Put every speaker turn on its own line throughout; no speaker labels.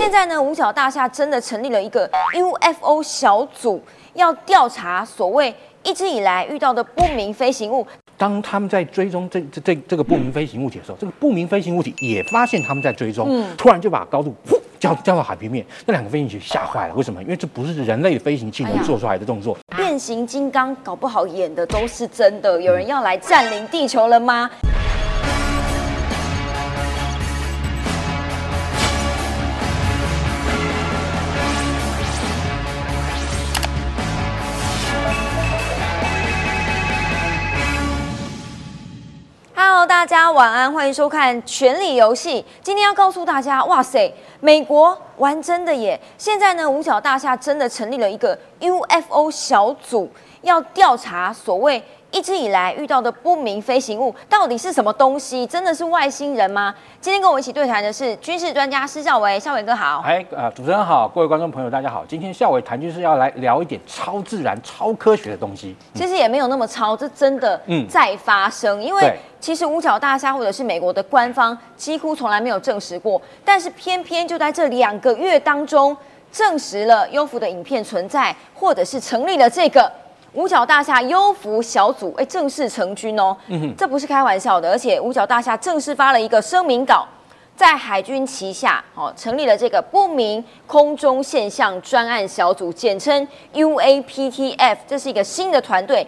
现在呢，五角大厦真的成立了一个 UFO 小组，要调查所谓一直以来遇到的不明飞行物。
当他们在追踪这这这这个不明飞行物体的时候，这个不明飞行物体也发现他们在追踪，突然就把高度呼降降到海平面，那两个飞行器吓坏了。为什么？因为这不是人类的飞行器能做出来的动作。
变形金刚搞不好演的都是真的，有人要来占领地球了吗大家晚安，欢迎收看《权力游戏》。今天要告诉大家，哇塞，美国玩真的耶！现在呢，五角大厦真的成立了一个 UFO 小组，要调查所谓。一直以来遇到的不明飞行物到底是什么东西？真的是外星人吗？今天跟我一起对谈的是军事专家施孝伟，孝伟哥好。
哎，呃，主持人好，各位观众朋友大家好。今天孝伟谈军事要来聊一点超自然、超科学的东西。
其实也没有那么超，这真的在发生。因为其实五角大厦或者是美国的官方几乎从来没有证实过，但是偏偏就在这两个月当中证实了优福的影片存在，或者是成立了这个。五角大厦优福小组哎，正式成军哦，这不是开玩笑的，而且五角大厦正式发了一个声明稿，在海军旗下哦，成立了这个不明空中现象专案小组，简称 UAPTF，这是一个新的团队，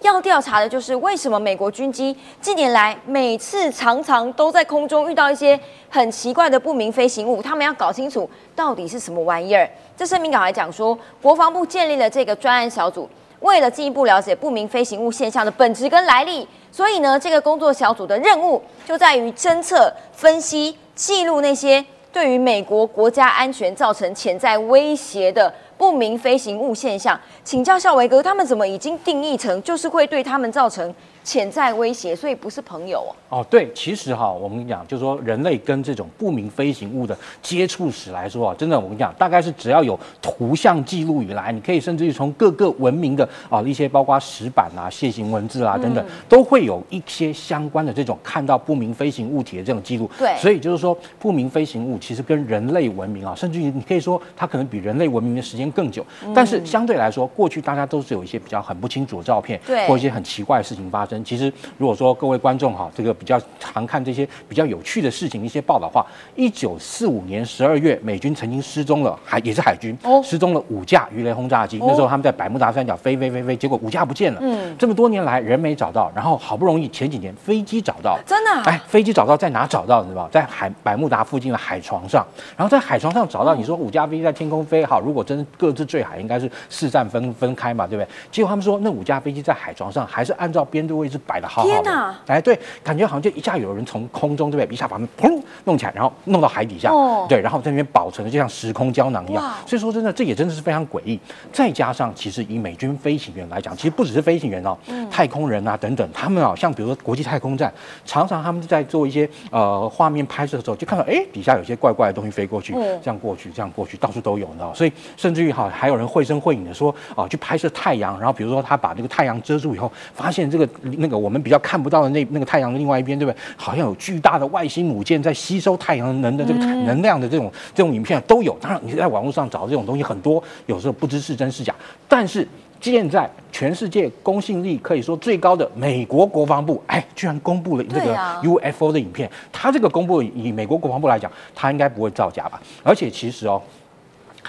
要调查的就是为什么美国军机近年来每次常常都在空中遇到一些很奇怪的不明飞行物，他们要搞清楚到底是什么玩意儿。这声明稿还讲说，国防部建立了这个专案小组。为了进一步了解不明飞行物现象的本质跟来历，所以呢，这个工作小组的任务就在于侦测、分析、记录那些对于美国国家安全造成潜在威胁的不明飞行物现象。请教校维哥，他们怎么已经定义成就是会对他们造成？潜在威胁，所以不是朋友
哦。哦，对，其实哈，我们讲就是说，人类跟这种不明飞行物的接触史来说啊，真的，我跟你讲，大概是只要有图像记录以来，你可以甚至于从各个文明的啊一些包括石板啊、楔形文字啊等等，都会有一些相关的这种看到不明飞行物体的这种记录。
对，
所以就是说，不明飞行物其实跟人类文明啊，甚至于你可以说它可能比人类文明的时间更久。但是相对来说，过去大家都是有一些比较很不清楚的照片，
对，
或一些很奇怪的事情发生。其实，如果说各位观众哈，这个比较常看这些比较有趣的事情一些报道话，一九四五年十二月，美军曾经失踪了，海也是海军哦失踪了五架鱼雷轰炸机。那时候他们在百慕达三角飞飞飞飞，结果五架不见了。嗯，这么多年来人没找到，然后好不容易前几年飞机找到，
真的？
哎，飞机找到在哪找到？你知道？在海百慕达附近的海床上。然后在海床上找到，你说五架飞机在天空飞，好，如果真各自坠海，应该是四站分分开嘛，对不对？结果他们说那五架飞机在海床上还是按照编队位置摆的。天哪！哎，对，感觉好像就一下有人从空中对不对，一下把它们砰弄起来，然后弄到海底下，对，然后在那边保存的就像时空胶囊一样。所以说真的，这也真的是非常诡异。再加上，其实以美军飞行员来讲，其实不只是飞行员哦，太空人啊等等，他们啊，像比如说国际太空站，常常他们在做一些呃画面拍摄的时候，就看到哎底下有些怪怪的东西飞过去，这样过去，这样过去，到处都有，你知道？所以甚至于哈，还有人绘声绘影的说啊，去拍摄太阳，然后比如说他把那个太阳遮住以后，发现这个那个我们比较看不到的那那个太阳的另外一边，对不对？好像有巨大的外星母舰在吸收太阳能的这个能量的这种这种影片都有。当然，你在网络上找这种东西很多，有时候不知是真是假。但是现在全世界公信力可以说最高的美国国防部，哎，居然公布了这个 UFO 的影片。他这个公布以美国国防部来讲，他应该不会造假吧？而且其实哦。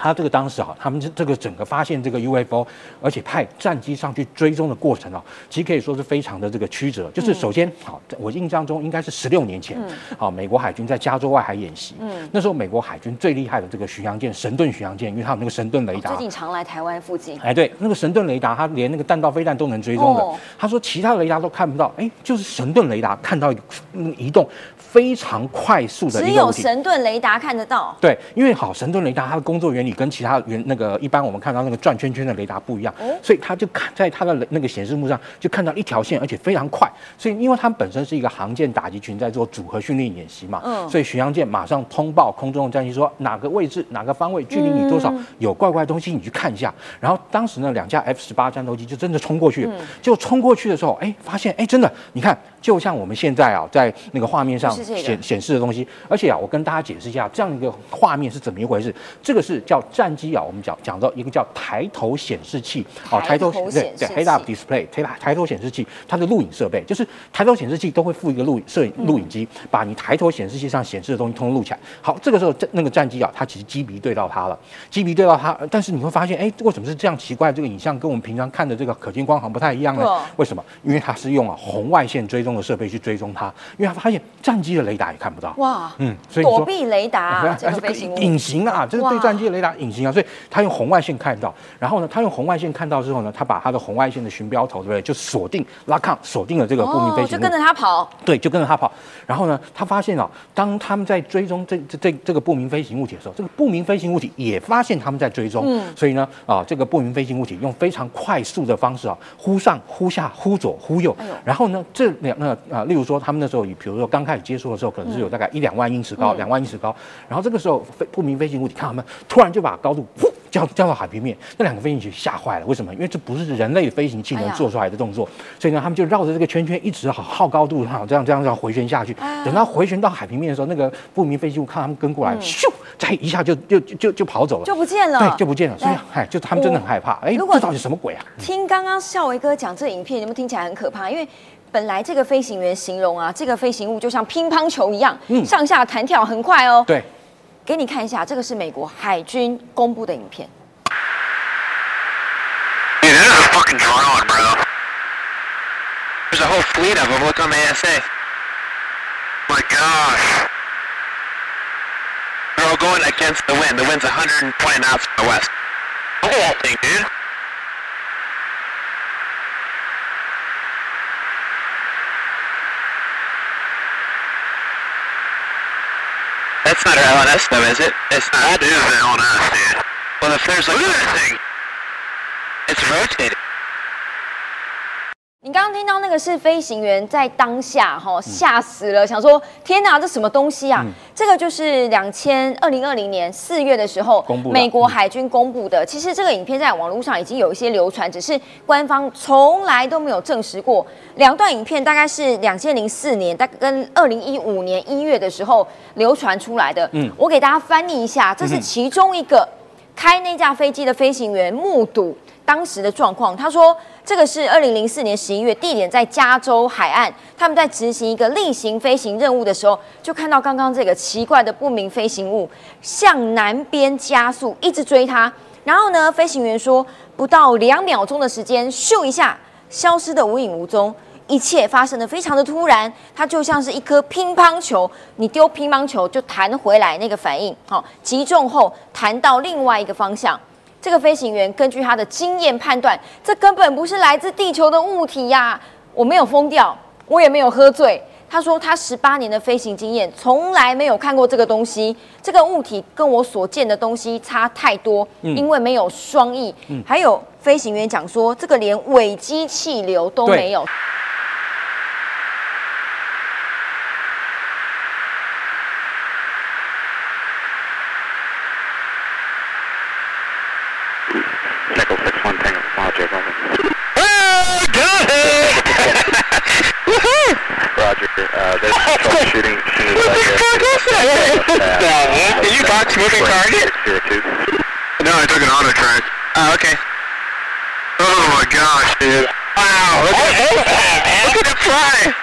他这个当时哈，他们这这个整个发现这个 UFO，而且派战机上去追踪的过程啊，其实可以说是非常的这个曲折。就是首先，好，我印象中应该是十六年前，好，美国海军在加州外海演习，嗯，那时候美国海军最厉害的这个巡洋舰神盾巡洋舰，因为它有那个神盾雷达，
最近常来台湾附近。
哎，对，那个神盾雷达，它连那个弹道飞弹都能追踪的。他说其他雷达都看不到，哎，就是神盾雷达看到一个移动非常快速的，
只有神盾雷达看得到。
对，因为好，神盾雷达它的工作原理。跟其他原那个一般我们看到那个转圈圈的雷达不一样，所以他就看在他的那个显示幕上就看到一条线，而且非常快。所以因为它们本身是一个航舰打击群在做组合训练演习嘛，所以巡洋舰马上通报空中的战机说哪个位置哪个方位距离你多少有怪怪东西你去看一下。然后当时呢两架 F 十八战斗机就真的冲过去，就冲过去的时候，哎发现哎真的你看就像我们现在啊，在那个画面上显显示的东西。而且啊，我跟大家解释一下，这样一个画面是怎么一回事。这个是叫战机啊，我们讲讲到一个叫抬头显示器哦，
抬头
对对
显示器
，head up display，抬抬头显示器，它的录影设备就是抬头显示器都会附一个录影摄影录影机，把你抬头显示器上显示的东西通通录起来。好，这个时候这那个战机啊，它其实机鼻对到它了，机鼻对到它，但是你会发现，哎，为什么是这样奇怪？这个影像跟我们平常看的这个可见光好像不太一样呢？为什么？因为它是用啊红外线追踪的设备去追踪它，因为他发现战机的雷达也看不到。
哇，
嗯，所以
躲避雷达 啊，这个飞行物
隐形啊，这是对战机的雷达隐形啊，所以他用红外线看到，然后呢，他用红外线看到之后呢，他把他的红外线的巡标头，对不对？就锁定拉抗，锁定了这个不明飞
哦，
行物。
就跟着他跑，
对，就跟着他跑。然后呢，他发现啊，当他们在追踪这这这这个不明飞行物体的时候，这个不明飞行物体也发现他们在追踪。
嗯
所以呢，啊，这个不明飞行物体用非常快速的方式啊，忽上忽下，忽左忽右。
哎
然后呢，这两那啊，例如说他们那时候，比如说刚开始接触的时候，可能是有大概一两万英尺高，
嗯
两、万英尺高。然后这个时候飞不明飞行物体看他们，突然就把高度呼降降到海平面，那两个飞行器吓坏了。为什么？因为这不是人类飞行器能做出来的动作。所以呢，他们就绕着这个圈圈一直好好高度，哈，这样这样这样回旋下去。
啊
等到回旋到海平面的时候，那个不明飞行物看他们跟过来，咻，再一下就就就就就跑走了，
嗯就不见了，
对，就不见了。所以
来，
哎，就他们真的很害怕。哎，这到底什么鬼啊？
听刚刚孝维哥讲这影片，有没有听起来很可怕？因为本来这个飞行员形容啊，这个飞行物就像乒乓球一样，
嗯
上下弹跳很快哦。
对，
给你看一下，这个是美国海军公布的影片。
Dude, that is a fucking drone, bro. There's a whole fleet of them. Look on the ASA. My gosh. They're all going against the wind. The wind's 120 knots from the west. Look at that thing, dude. That's not our LNS though, is it? It's not. That is the LNS, dude. Well, if there's like... Look at that thing! It's rotating.
听到那个是飞行员在当下哈吓死了，想说天哪，这什么东西啊？
嗯
这个就是两千二零二零年四月的时候美国海军公布的。其实这个影片在网络上已经有一些流传，只是官方从来都没有证实过。两段影片大概是两千零四年，大概跟二零一五年一月的时候流传出来的。
嗯
嗯，我给大家翻译一下，这是其中一个。开那架飞机的飞行员目睹当时的状况，他说这个是二零零四年十一月，地点在加州海岸，他们在执行一个例行飞行任务的时候，就看到刚刚这个奇怪的不明飞行物向南边加速，一直追他。然后呢，飞行员说不到两秒钟的时间，咻一下消失的无影无踪。一切发生的非常的突然，它就像是一颗乒乓球，你丢乒乓球就弹回来那个反应，好、击中后弹到另外一个方向。这个飞行员根据他的经验判断，这根本不是来自地球的物体呀、我没有疯掉，我也没有喝醉。他说他十八年的飞行经验，从来没有看过这个东西。这个物体跟我所见的东西差太多，因为没有双翼。还有飞行员讲说，这个连尾机气流都没有。
Get...
Did you box moving target?
602.
No, I took an auto track. Oh, okay. Oh my gosh, dude. Wow, look at that, Look at it fly!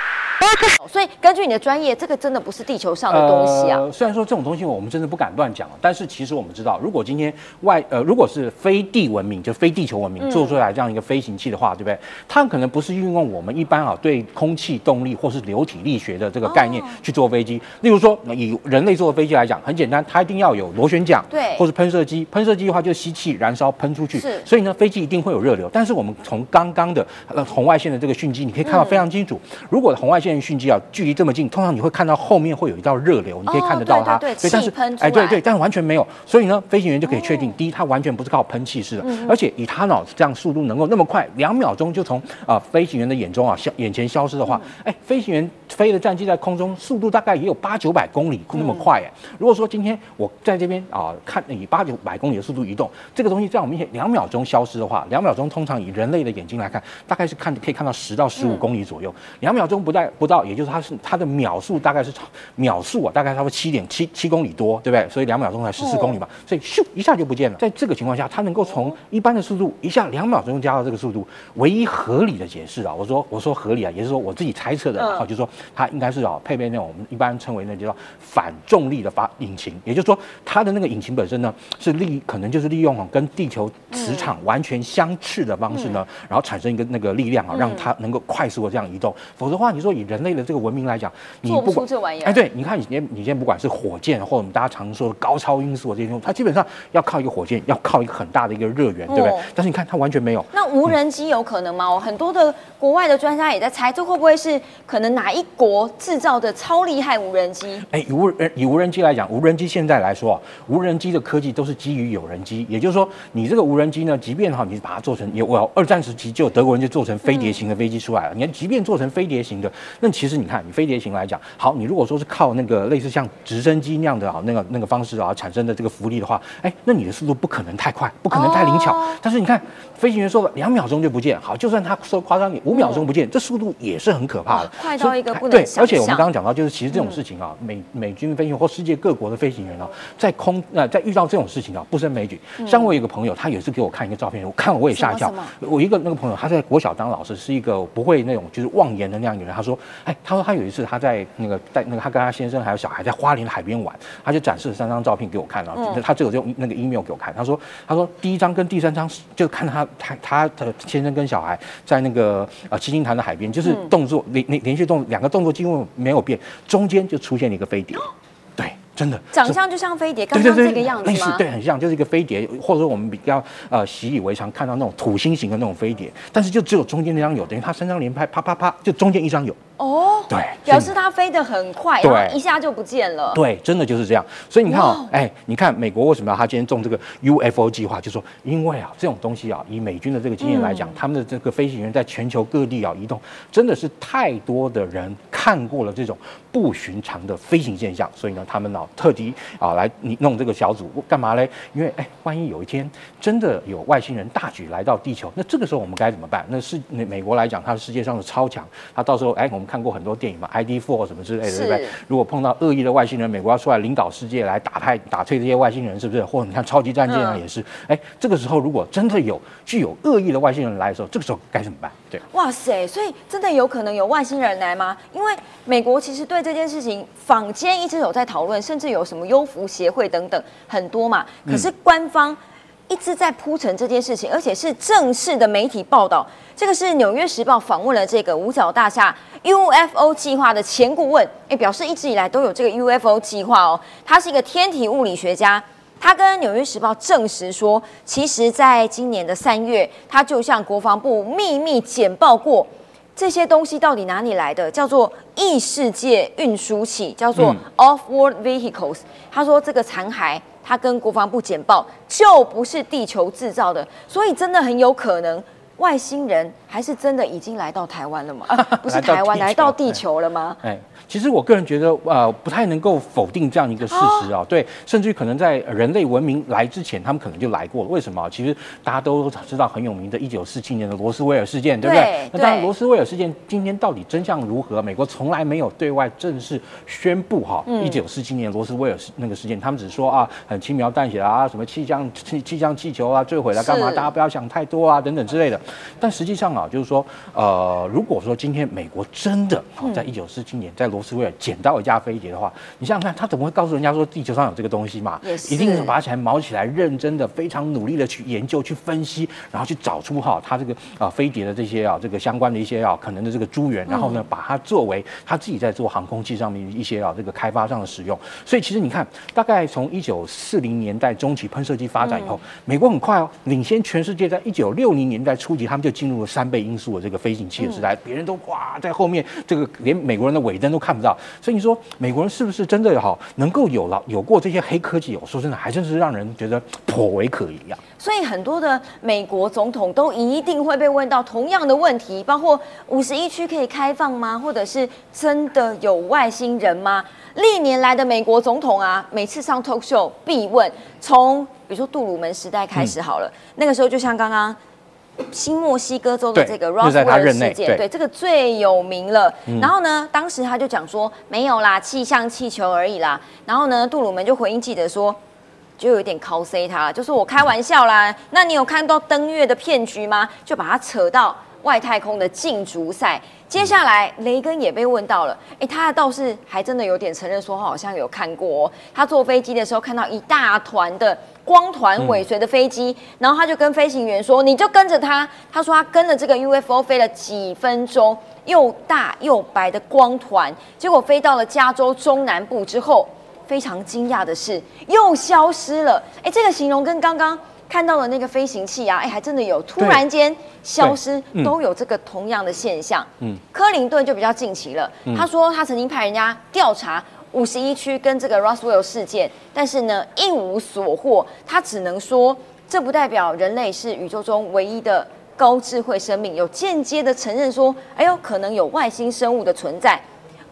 所以根据你的专业，这个真的不是地球上的东西啊。
呃，虽然说这种东西我们真的不敢乱讲，但是其实我们知道，如果今天外呃如果是非地文明，就非地球文明做出来这样一个飞行器的话，对不对？它可能不是运用我们一般啊对空气动力或是流体力学的这个概念
哦
去做飞机。例如说，以人类做的飞机来讲，很简单，它一定要有螺旋桨，
对
或是喷射机。喷射机的话就是吸气燃烧喷出去，
是
所以呢，飞机一定会有热流。但是我们从刚刚的呃红外线的这个讯息，你可以看到非常清楚，如果红外线线讯机啊，距离这么近，通常你会看到后面会有一道热流，你可以看得到它。
对对对，气喷出来。
哎，对对，但是完全没有。所以呢，飞行员就可以确定，第一，它完全不是靠喷气式的，而且以它脑这样速度能够那么快，两秒钟就从啊飞行员的眼中啊消眼前消失的话，哎，飞行员飞的战机在空中速度大概也有八九百公里那么快哎。如果说今天我在这边啊看以八九百公里的速度移动，这个东西在我们面前两秒钟消失的话，两秒钟通常以人类的眼睛来看，大概是看可以看到十到十五公里左右，两秒钟不带不到，也就是它是它的秒速大概是秒速啊，大概差不多七点七七公里多，对不对？所以两秒钟才十四公里嘛，所以咻一下就不见了。在这个情况下，它能够从一般的速度一下两秒钟加到这个速度，唯一合理的解释啊，我说我说合理啊，也是说我自己猜测的啊，就是说它应该是啊配备那种我们一般称为那叫反重力的发引擎，也就是说它的那个引擎本身呢是利可能就是利用啊跟地球磁场完全相斥的方式呢，然后产生一个那个力量啊，让它能够快速的这样移动。否则的话，你说以人类的这个文明来讲，你
不管这玩意儿，
哎，对，你看你先你先不管是火箭或者我们大家常说的高超音速这些东西，它基本上要靠一个火箭，要靠一个很大的一个热源，对不对？但是你看它完全没有。
那无人机有可能吗？我很多的国外的专家也在猜，这会不会是可能哪一国制造的超厉害无人机？
哎，以无人以无人机来讲，无人机现在来说，无人机的科技都是基于有人机，也就是说，你这个无人机呢，即便哈你把它做成，也我二战时期就有德国人就做成飞碟型的飞机出来了。你看，即便做成飞碟型的，那其实你看，你飞碟型来讲，好，你如果说是靠那个类似像直升机那样的啊，那个那个方式啊产生的这个浮力的话，哎，那你的速度不可能太快，不可能太灵巧。但是你看，飞行员说了，两秒钟就不见，好，就算他说夸张点，五秒钟不见，这速度也是很可怕的，
快到一个不能
对，而且我们刚刚讲到，就是其实这种事情啊，美美军飞行员或世界各国的飞行员啊，在空呃在遇到这种事情啊，不胜枚举。像我有一个朋友，他也是给我看一个照片，我看了我也吓一跳。我一个那个朋友，他在国小当老师，是一个不会那种就是妄言的那样一个人。他说，哎，他说他有一次他在那个在那个他跟他先生还有小孩在花莲海边玩，他就展示了三张照片给我看，然后他只有用那个 email 给我看。他说，他说第一张跟第三张就看他他他的先生跟小孩在那个呃七星潭的海边，就是动作连连连续动两个动作几乎没有变，中间就出现了一个飞碟。真的
长相就像飞碟，刚刚这个样子
吗？对，很像，就是一个飞碟，或者说我们比较呃习以为常看到那种土星型的那种飞碟，但是就只有中间那张有，等于它三张连拍，啪啪啪，就中间一张有。哦，对，
表示它飞得很快，对，一下就不见了。
对，真的就是这样。所以你看哦，哎，你看美国为什么要他今天中这个 UFO 计划？就说因为啊，这种东西啊，以美军的这个经验来讲，他们的这个飞行员在全球各地啊移动，真的是太多的人看过了这种不寻常的飞行现象，所以呢，他们呢特地啊来你弄这个小组干嘛嘞？因为哎，万一有一天真的有外星人大举来到地球，那这个时候我们该怎么办？那是美美国来讲，它是世界上的超强，它到时候哎，我们。看过很多电影嘛，ID Four 什么之类的，对不对？如果碰到恶意的外星人，美国要出来领导世界来打派、打退这些外星人，是不是？或者你看超级战舰啊，也是。哎，这个时候如果真的有具有恶意的外星人来的时候，这个时候该怎么办？对，
哇塞，所以真的有可能有外星人来吗？因为美国其实对这件事情坊间一直有在讨论，甚至有什么优福协会等等很多嘛。可是官方。一直在铺陈这件事情，而且是正式的媒体报道。这个是《纽约时报》访问了这个五角大厦 UFO 计划的前顾问，哎，表示一直以来都有这个 UFO 计划哦。他是一个天体物理学家，他跟《纽约时报》证实说，其实在今年的三月，他就向国防部秘密简报过这些东西到底哪里来的，叫做异世界运输器，叫做 Off-world Vehicles。他说这个残骸。他跟国防部简报，就不是地球制造的，所以真的很有可能外星人还是真的已经来到台湾了吗？不是台湾来到地球了吗？哎。
其实我个人觉得，呃，不太能够否定这样一个事实啊。对，甚至于可能在人类文明来之前，他们可能就来过了。为什么？其实大家都知道很有名的1947年的罗斯威尔事件，对不对？那当然，罗斯威尔事件今天到底真相如何？美国从来没有对外正式宣布哈。1947年罗斯威尔那个事件，他们只是说啊，很轻描淡写啊，什么气象气气象气球啊坠毁了，干嘛？大家不要想太多啊，等等之类的。但实际上啊，就是说，呃，如果说今天美国真的在一九四七年在罗罗斯威尔捡到一架飞碟的话，你想想看，他怎么会告诉人家说地球上有这个东西嘛？一定是。拔起来、毛起来，认真的、非常努力的去研究、去分析，然后去找出哈，他这个啊飞碟的这些啊这个相关的一些啊可能的这个珠源，然后呢，把它作为他自己在做航空器上面一些啊这个开发上的使用。所以其实你看，大概从一九四零年代中期喷射机发展以后，美国很快哦，领先全世界，在一九六零年代初及他们就进入了三倍音速的这个飞行器的时代，别人都哇在后面，这个连美国人的尾灯都看不到。所以你说美国人是不是真的好能够有了有过这些黑科技？我说真的，还真是让人觉得颇为可疑啊。
所以很多的美国总统都一定会被问到同样的问题，包括五十一区可以开放吗？或者是真的有外星人吗？历年来的美国总统啊，每次上 talk show 必问，从比如说杜鲁门时代开始好了，那个时候就像刚刚新墨西哥州的这个 Roswell 事件，对这个最有名了。然后呢，当时他就讲说没有啦，气象气球而已啦。然后呢，杜鲁门就回应记者说，就有点 cos 他，就说我开玩笑啦。那你有看到登月的骗局吗？就把他扯到外太空的竞逐赛。接下来，雷根也被问到了，哎，他倒是还真的有点承认说，好像有看过，他坐飞机的时候看到一大团的光团尾随的飞机，然后他就跟飞行员说，你就跟着他。他说他跟着这个 UFO 飞了几分钟，又大又白的光团，结果飞到了加州中南部之后，非常惊讶的是又消失了。哎，这个形容跟刚刚。看到了那个飞行器啊，哎，还真的有突然间消失，都有这个同样的现象。嗯，克林顿就比较近期了，他说他曾经派人家调查五十一区跟这个 Roswell 事件，但是呢一无所获。他只能说，这不代表人类是宇宙中唯一的高智慧生命，有间接的承认说，哎呦，可能有外星生物的存在。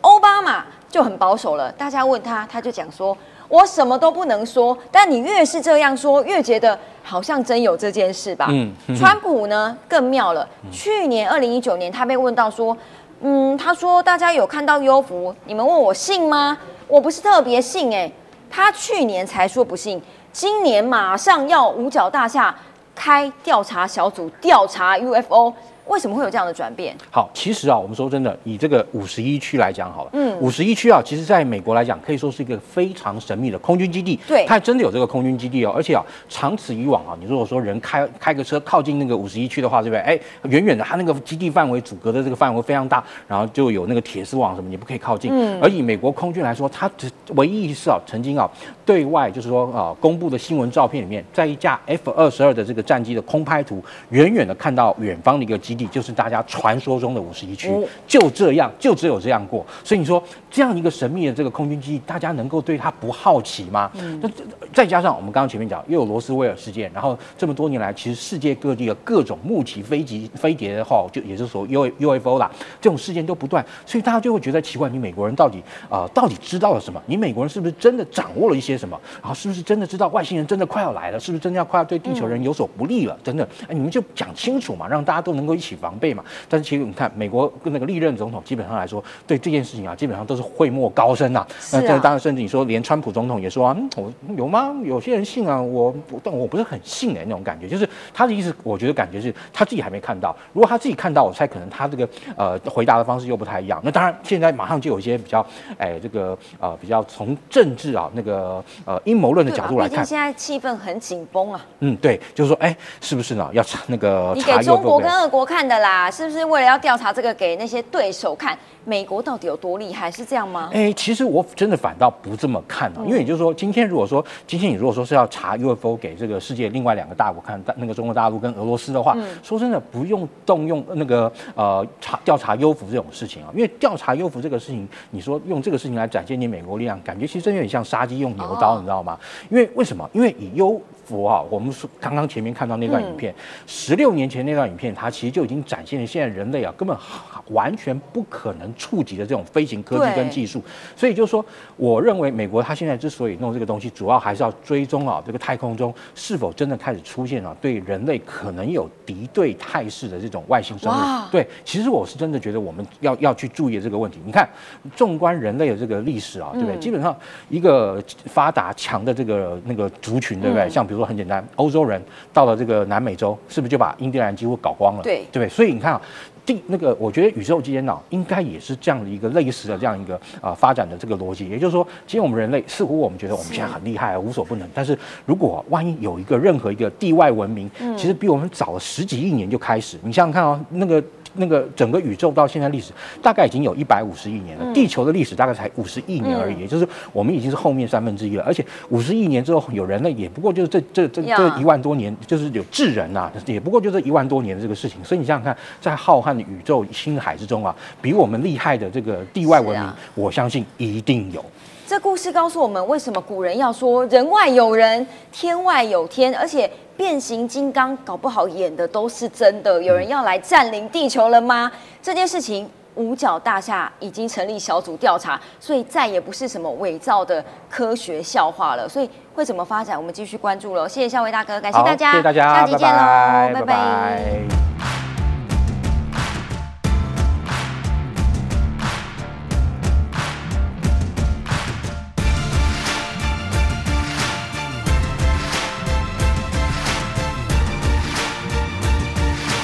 奥巴马就很保守了，大家问他，他就讲说。我什么都不能说，但你越是这样说，越觉得好像真有这件事吧。嗯，川普呢更妙了。去年二零一九年，他被问到说，嗯，他说大家有看到优福，你们问我信吗？我不是特别信哎。他去年才说不信，今年马上要五角大厦开调查小组调查 UFO。为什么会有这样的转变？
好，其实啊，我们说真的，以这个五十一区来讲好了，嗯，五十一区啊，其实在美国来讲，可以说是一个非常神秘的空军基地。
对，
它真的有这个空军基地哦，而且啊，长此以往啊，你如果说人开开个车靠近那个五十一区的话，对不对？哎，远远的，它那个基地范围阻隔的这个范围非常大，然后就有那个铁丝网什么，你不可以靠近。嗯。而以美国空军来说，它只唯一一次啊，曾经啊，对外就是说啊，公布的新闻照片里面，在一架 F 二十二的这个战机的空拍图，远远的看到远方的一个基地，就是大家。传说中的五十一区就这样，就只有这样过。所以你说这样一个神秘的这个空军基地，大家能够对它不好奇吗？那再加上我们刚刚前面讲，又有罗斯威尔事件，然后这么多年来，其实世界各地的各种目击飞机、飞碟的话，就也就是说 U UFO 啦，这种事件都不断，所以大家就会觉得奇怪：你美国人到底啊，到底知道了什么？你美国人是不是真的掌握了一些什么？然后是不是真的知道外星人真的快要来了？是不是真的要快要对地球人有所不利了？等等，哎，你们就讲清楚嘛，让大家都能够一起防备嘛。但是其实你看，美国跟那个历任总统基本上来说，对这件事情啊，基本上都是讳莫高深呐。
那这
当然，甚至你说连川普总统也说啊，我有吗？有些人信啊，我但我不是很信的那种感觉。就是他的意思，我觉得感觉是他自己还没看到。如果他自己看到，我猜可能他这个呃回答的方式又不太一样。那当然，现在马上就有一些比较哎这个呃比较从政治啊那个呃阴谋论的角度来看，
现在气氛很紧绷啊。
嗯，对，就是说哎，是不是呢？要查那个
你给中国跟俄国看的啦，是不是为了要调查这个给那些对手看？美国到底有多厉害？是这样吗？
哎，其实我真的反倒不这么看啊，因为也就是说，今天如果说今天你如果说是要查 UFO 给这个世界另外两个大国看，那个中国大陆跟俄罗斯的话，说真的不用动用那个呃查调查优服这种事情啊，因为调查优服这个事情，你说用这个事情来展现你美国力量，感觉其实真有点像杀鸡用牛刀，你知道吗？因为为什么？因为以优服啊，我们是刚刚前面看到那段影片，十六年前那段影片，它其实就已经展现了现在人类啊根本完全不可能。触及的这种飞行科技跟技术，所以就是说，我认为美国它现在之所以弄这个东西，主要还是要追踪啊，这个太空中是否真的开始出现了对人类可能有敌对态势的这种外星生物。对，其实我是真的觉得我们要要去注意这个问题。你看，纵观人类的这个历史啊，对不对？基本上一个发达强的这个那个族群，对不对？像比如说很简单，欧洲人到了这个南美洲，是不是就把印第安人几乎搞光了？
对，
对不对？所以你看啊。第那个，我觉得宇宙间脑应该也是这样的一个类似的这样一个啊发展的这个逻辑，也就是说，今天我们人类似乎我们觉得我们现在很厉害，无所不能，但是如果万一有一个任何一个地外文明，其实比我们早了十几亿年就开始，你想想看哦，那个。那个整个宇宙到现在历史大概已经有一百五十亿年了，地球的历史大概才五十亿年而已，也就是我们已经是后面三分之一了。而且五十亿年之后有人类，也不过就是这这这这一万多年，就是有智人呐，也不过就这一万多年的这个事情。所以你想想看，在浩瀚的宇宙星海之中啊，比我们厉害的这个地外文明，我相信一定有。
这故事告诉我们，为什么古人要说人外有人，天外有天，而且变形金刚搞不好演的都是真的。有人要来占领地球了吗？这件事情，五角大厦已经成立小组调查，所以再也不是什么伪造的科学笑话了。所以会怎么发展，我们继续关注了。谢谢夏威大哥，感谢大家，
谢谢大家，
下期见喽，拜
拜。